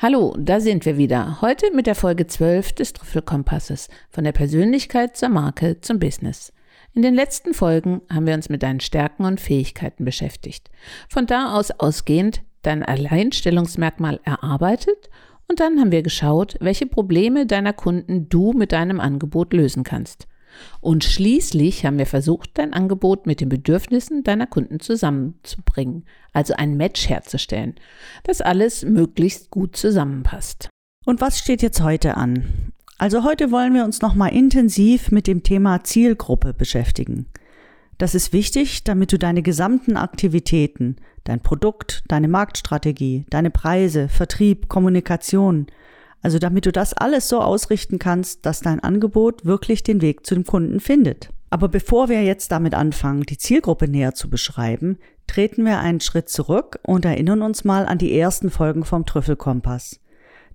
Hallo, da sind wir wieder. Heute mit der Folge 12 des Trüffelkompasses von der Persönlichkeit zur Marke zum Business. In den letzten Folgen haben wir uns mit deinen Stärken und Fähigkeiten beschäftigt. Von da aus ausgehend dein Alleinstellungsmerkmal erarbeitet und dann haben wir geschaut, welche Probleme deiner Kunden du mit deinem Angebot lösen kannst. Und schließlich haben wir versucht, dein Angebot mit den Bedürfnissen deiner Kunden zusammenzubringen, also ein Match herzustellen, das alles möglichst gut zusammenpasst. Und was steht jetzt heute an? Also heute wollen wir uns nochmal intensiv mit dem Thema Zielgruppe beschäftigen. Das ist wichtig, damit du deine gesamten Aktivitäten, dein Produkt, deine Marktstrategie, deine Preise, Vertrieb, Kommunikation, also damit du das alles so ausrichten kannst, dass dein Angebot wirklich den Weg zu dem Kunden findet. Aber bevor wir jetzt damit anfangen, die Zielgruppe näher zu beschreiben, treten wir einen Schritt zurück und erinnern uns mal an die ersten Folgen vom Trüffelkompass.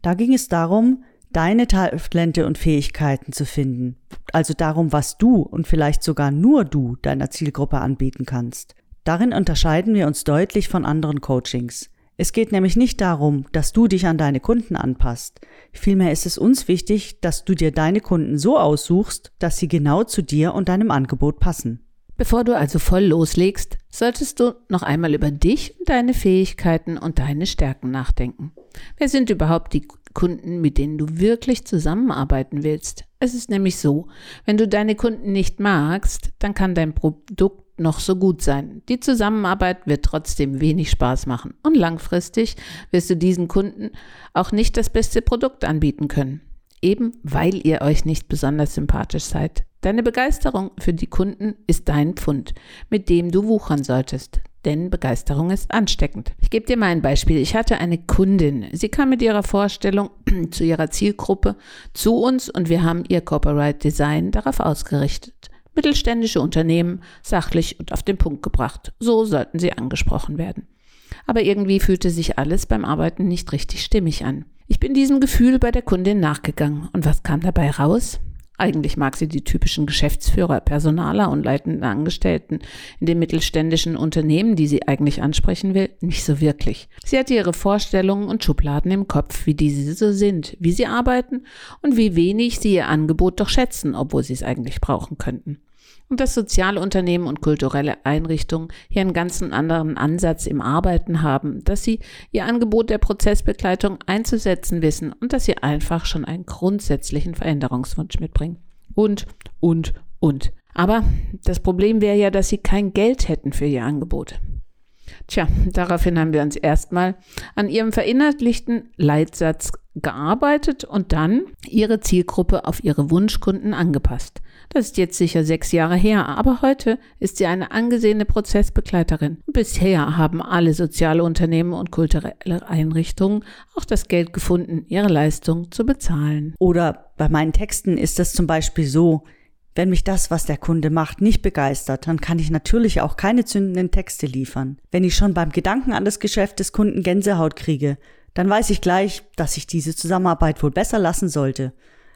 Da ging es darum, deine Talente und Fähigkeiten zu finden, also darum, was du und vielleicht sogar nur du deiner Zielgruppe anbieten kannst. Darin unterscheiden wir uns deutlich von anderen Coachings. Es geht nämlich nicht darum, dass du dich an deine Kunden anpasst. Vielmehr ist es uns wichtig, dass du dir deine Kunden so aussuchst, dass sie genau zu dir und deinem Angebot passen. Bevor du also voll loslegst, solltest du noch einmal über dich und deine Fähigkeiten und deine Stärken nachdenken. Wer sind überhaupt die Kunden, mit denen du wirklich zusammenarbeiten willst? Es ist nämlich so, wenn du deine Kunden nicht magst, dann kann dein Produkt noch so gut sein. Die Zusammenarbeit wird trotzdem wenig Spaß machen und langfristig wirst du diesen Kunden auch nicht das beste Produkt anbieten können. Eben weil ihr euch nicht besonders sympathisch seid. Deine Begeisterung für die Kunden ist dein Pfund, mit dem du wuchern solltest. Denn Begeisterung ist ansteckend. Ich gebe dir mal ein Beispiel. Ich hatte eine Kundin. Sie kam mit ihrer Vorstellung zu ihrer Zielgruppe zu uns und wir haben ihr Corporate Design darauf ausgerichtet mittelständische Unternehmen sachlich und auf den Punkt gebracht. So sollten sie angesprochen werden. Aber irgendwie fühlte sich alles beim Arbeiten nicht richtig stimmig an. Ich bin diesem Gefühl bei der Kundin nachgegangen. Und was kam dabei raus? Eigentlich mag sie die typischen Geschäftsführer, Personaler und leitenden Angestellten in den mittelständischen Unternehmen, die sie eigentlich ansprechen will, nicht so wirklich. Sie hatte ihre Vorstellungen und Schubladen im Kopf, wie diese so sind, wie sie arbeiten und wie wenig sie ihr Angebot doch schätzen, obwohl sie es eigentlich brauchen könnten und dass Sozialunternehmen und kulturelle Einrichtungen hier einen ganz anderen Ansatz im Arbeiten haben, dass sie ihr Angebot der Prozessbegleitung einzusetzen wissen und dass sie einfach schon einen grundsätzlichen Veränderungswunsch mitbringen. Und, und, und. Aber das Problem wäre ja, dass sie kein Geld hätten für ihr Angebot. Tja, daraufhin haben wir uns erstmal an ihrem verinnerlichten Leitsatz gearbeitet und dann ihre Zielgruppe auf ihre Wunschkunden angepasst. Das ist jetzt sicher sechs Jahre her, aber heute ist sie eine angesehene Prozessbegleiterin. Bisher haben alle soziale Unternehmen und kulturelle Einrichtungen auch das Geld gefunden, ihre Leistung zu bezahlen. Oder bei meinen Texten ist es zum Beispiel so, wenn mich das, was der Kunde macht, nicht begeistert, dann kann ich natürlich auch keine zündenden Texte liefern. Wenn ich schon beim Gedanken an das Geschäft des Kunden Gänsehaut kriege, dann weiß ich gleich, dass ich diese Zusammenarbeit wohl besser lassen sollte.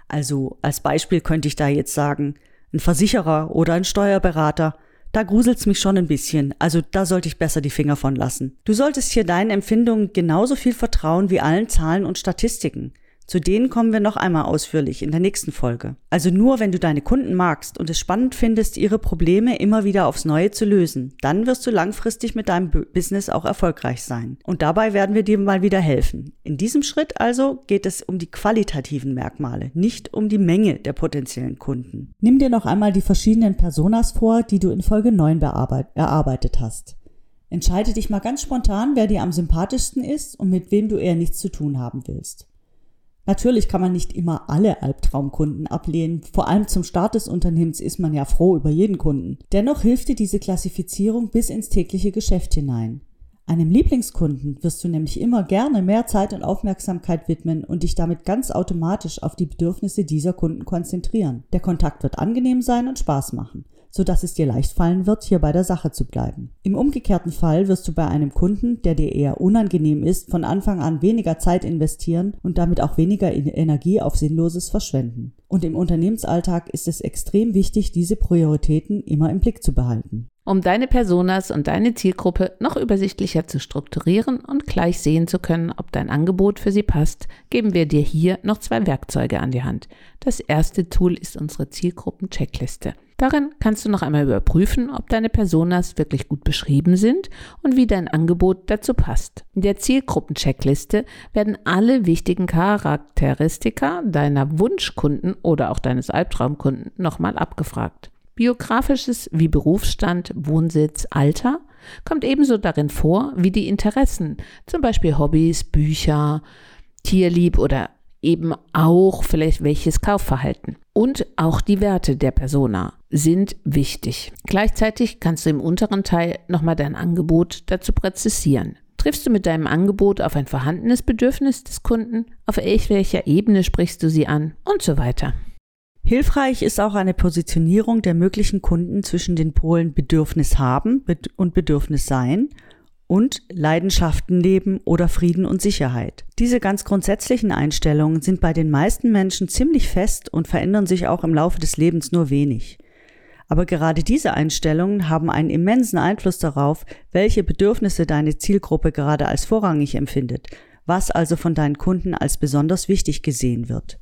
Also als Beispiel könnte ich da jetzt sagen, ein Versicherer oder ein Steuerberater, da gruselt's mich schon ein bisschen, also da sollte ich besser die Finger von lassen. Du solltest hier deinen Empfindungen genauso viel vertrauen wie allen Zahlen und Statistiken. Zu denen kommen wir noch einmal ausführlich in der nächsten Folge. Also nur wenn du deine Kunden magst und es spannend findest, ihre Probleme immer wieder aufs Neue zu lösen, dann wirst du langfristig mit deinem Business auch erfolgreich sein. Und dabei werden wir dir mal wieder helfen. In diesem Schritt also geht es um die qualitativen Merkmale, nicht um die Menge der potenziellen Kunden. Nimm dir noch einmal die verschiedenen Personas vor, die du in Folge 9 erarbeitet hast. Entscheide dich mal ganz spontan, wer dir am sympathischsten ist und mit wem du eher nichts zu tun haben willst. Natürlich kann man nicht immer alle Albtraumkunden ablehnen. Vor allem zum Start des Unternehmens ist man ja froh über jeden Kunden. Dennoch hilft dir diese Klassifizierung bis ins tägliche Geschäft hinein. Einem Lieblingskunden wirst du nämlich immer gerne mehr Zeit und Aufmerksamkeit widmen und dich damit ganz automatisch auf die Bedürfnisse dieser Kunden konzentrieren. Der Kontakt wird angenehm sein und Spaß machen sodass es dir leicht fallen wird, hier bei der Sache zu bleiben. Im umgekehrten Fall wirst du bei einem Kunden, der dir eher unangenehm ist, von Anfang an weniger Zeit investieren und damit auch weniger Energie auf Sinnloses verschwenden. Und im Unternehmensalltag ist es extrem wichtig, diese Prioritäten immer im Blick zu behalten. Um deine Personas und deine Zielgruppe noch übersichtlicher zu strukturieren und gleich sehen zu können, ob dein Angebot für sie passt, geben wir dir hier noch zwei Werkzeuge an die Hand. Das erste Tool ist unsere Zielgruppen-Checkliste. Darin kannst du noch einmal überprüfen, ob deine Personas wirklich gut beschrieben sind und wie dein Angebot dazu passt. In der Zielgruppen-Checkliste werden alle wichtigen Charakteristika deiner Wunschkunden oder auch deines Albtraumkunden nochmal abgefragt. Biografisches wie Berufsstand, Wohnsitz, Alter kommt ebenso darin vor wie die Interessen, zum Beispiel Hobbys, Bücher, Tierlieb oder eben auch vielleicht welches Kaufverhalten. Und auch die Werte der Persona sind wichtig. Gleichzeitig kannst du im unteren Teil nochmal dein Angebot dazu präzisieren. Triffst du mit deinem Angebot auf ein vorhandenes Bedürfnis des Kunden? Auf welcher Ebene sprichst du sie an? Und so weiter. Hilfreich ist auch eine Positionierung der möglichen Kunden zwischen den Polen Bedürfnis haben und Bedürfnis sein und Leidenschaften leben oder Frieden und Sicherheit. Diese ganz grundsätzlichen Einstellungen sind bei den meisten Menschen ziemlich fest und verändern sich auch im Laufe des Lebens nur wenig. Aber gerade diese Einstellungen haben einen immensen Einfluss darauf, welche Bedürfnisse deine Zielgruppe gerade als vorrangig empfindet, was also von deinen Kunden als besonders wichtig gesehen wird.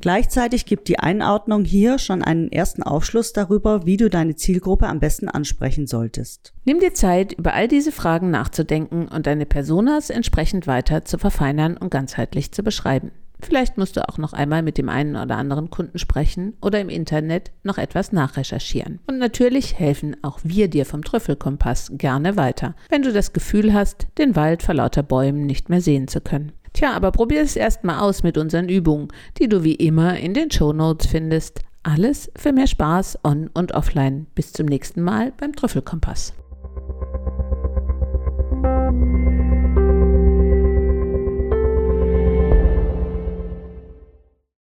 Gleichzeitig gibt die Einordnung hier schon einen ersten Aufschluss darüber, wie du deine Zielgruppe am besten ansprechen solltest. Nimm dir Zeit, über all diese Fragen nachzudenken und deine Personas entsprechend weiter zu verfeinern und ganzheitlich zu beschreiben. Vielleicht musst du auch noch einmal mit dem einen oder anderen Kunden sprechen oder im Internet noch etwas nachrecherchieren. Und natürlich helfen auch wir dir vom Trüffelkompass gerne weiter, wenn du das Gefühl hast, den Wald vor lauter Bäumen nicht mehr sehen zu können. Tja, aber probier es erstmal aus mit unseren Übungen, die du wie immer in den Show Notes findest. Alles für mehr Spaß on und offline. Bis zum nächsten Mal beim Trüffelkompass.